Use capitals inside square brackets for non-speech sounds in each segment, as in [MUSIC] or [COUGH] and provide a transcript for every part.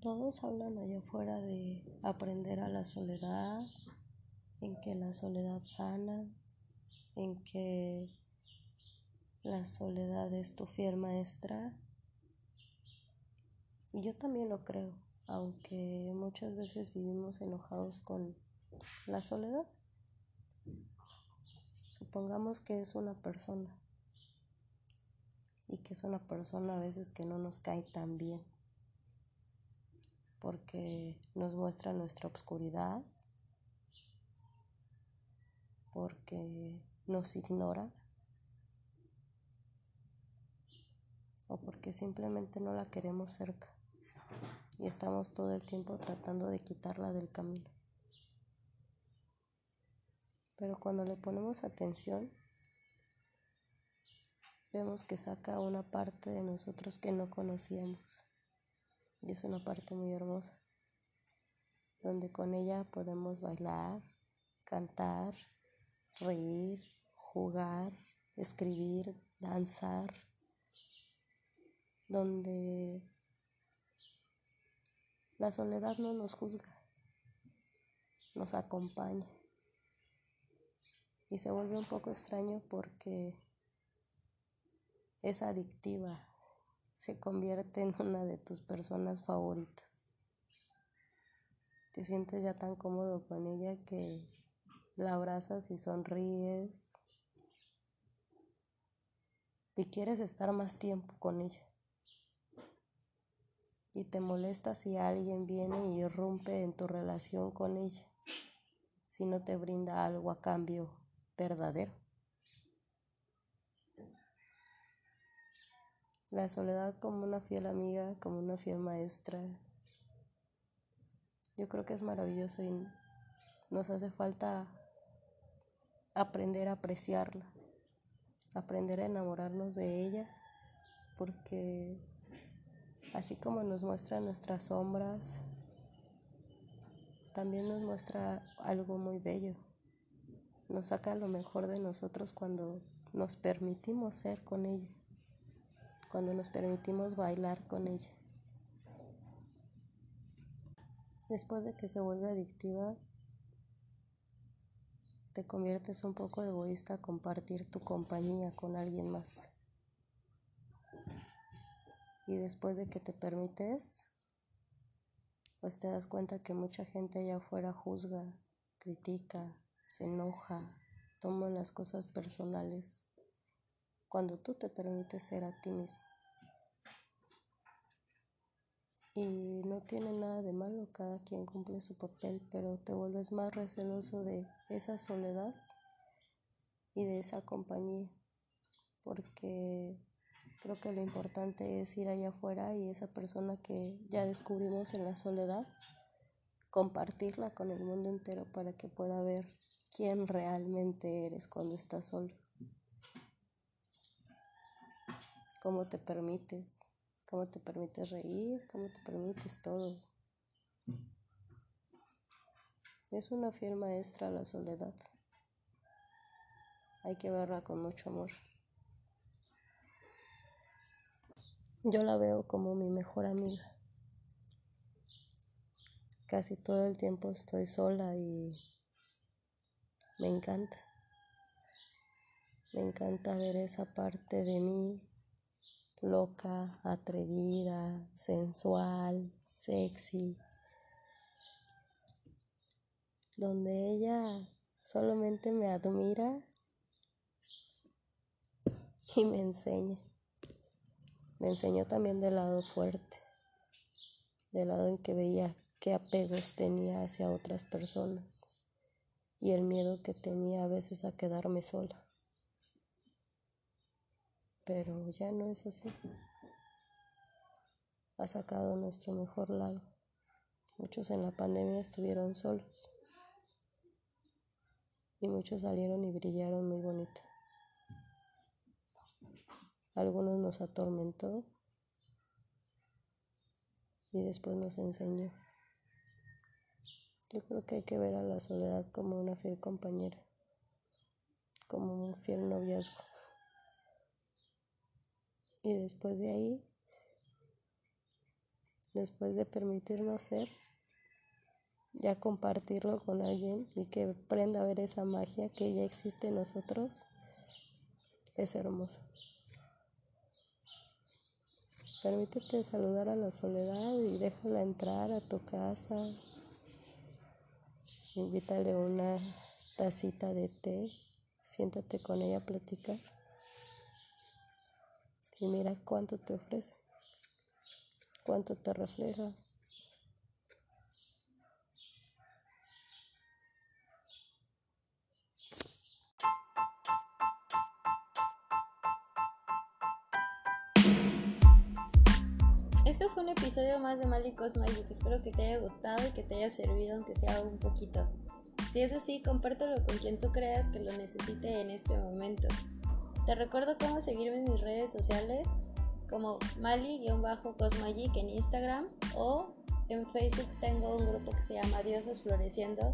Todos hablan allá afuera de aprender a la soledad, en que la soledad sana, en que la soledad es tu fiel maestra. Y yo también lo creo, aunque muchas veces vivimos enojados con la soledad. Supongamos que es una persona y que es una persona a veces que no nos cae tan bien porque nos muestra nuestra obscuridad, porque nos ignora o porque simplemente no la queremos cerca y estamos todo el tiempo tratando de quitarla del camino. Pero cuando le ponemos atención, vemos que saca una parte de nosotros que no conocíamos. Y es una parte muy hermosa, donde con ella podemos bailar, cantar, reír, jugar, escribir, danzar, donde la soledad no nos juzga, nos acompaña. Y se vuelve un poco extraño porque es adictiva se convierte en una de tus personas favoritas. Te sientes ya tan cómodo con ella que la abrazas y sonríes y quieres estar más tiempo con ella. Y te molesta si alguien viene y irrumpe en tu relación con ella, si no te brinda algo a cambio verdadero. La soledad como una fiel amiga, como una fiel maestra. Yo creo que es maravilloso y nos hace falta aprender a apreciarla, aprender a enamorarnos de ella, porque así como nos muestra nuestras sombras, también nos muestra algo muy bello. Nos saca lo mejor de nosotros cuando nos permitimos ser con ella cuando nos permitimos bailar con ella. Después de que se vuelve adictiva, te conviertes un poco egoísta a compartir tu compañía con alguien más. Y después de que te permites, pues te das cuenta que mucha gente allá afuera juzga, critica, se enoja, toma las cosas personales cuando tú te permites ser a ti mismo. Y no tiene nada de malo, cada quien cumple su papel, pero te vuelves más receloso de esa soledad y de esa compañía, porque creo que lo importante es ir allá afuera y esa persona que ya descubrimos en la soledad, compartirla con el mundo entero para que pueda ver quién realmente eres cuando estás solo. Cómo te permites, cómo te permites reír, cómo te permites todo. Es una fiel maestra la soledad. Hay que verla con mucho amor. Yo la veo como mi mejor amiga. Casi todo el tiempo estoy sola y me encanta. Me encanta ver esa parte de mí loca, atrevida, sensual, sexy, donde ella solamente me admira [LAUGHS] y me enseña. Me enseñó también del lado fuerte, del lado en que veía qué apegos tenía hacia otras personas y el miedo que tenía a veces a quedarme sola pero ya no es así. ha sacado nuestro mejor lado. Muchos en la pandemia estuvieron solos y muchos salieron y brillaron muy bonito. Algunos nos atormentó y después nos enseñó. Yo creo que hay que ver a la soledad como una fiel compañera, como un fiel noviazgo. Y después de ahí, después de permitirnos ser, ya compartirlo con alguien y que aprenda a ver esa magia que ya existe en nosotros, es hermoso. Permítete saludar a la soledad y déjala entrar a tu casa. Invítale una tacita de té, siéntate con ella a platicar y mira cuánto te ofrece, cuánto te refleja. Este fue un episodio más de Malicos Magic. Espero que te haya gustado y que te haya servido, aunque sea un poquito. Si es así, compártelo con quien tú creas que lo necesite en este momento. Te recuerdo cómo seguirme en mis redes sociales como Mali-Cosmagic en Instagram o en Facebook tengo un grupo que se llama Diosas Floreciendo.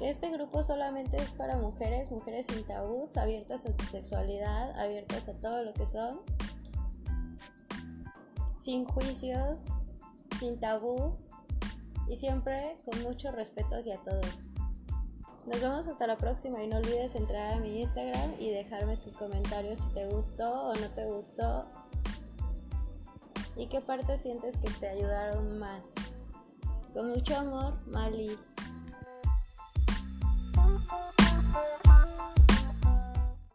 Este grupo solamente es para mujeres, mujeres sin tabús, abiertas a su sexualidad, abiertas a todo lo que son, sin juicios, sin tabús y siempre con mucho respeto hacia todos. Nos vemos hasta la próxima y no olvides entrar a mi Instagram y dejarme tus comentarios si te gustó o no te gustó y qué parte sientes que te ayudaron más. Con mucho amor, Mali.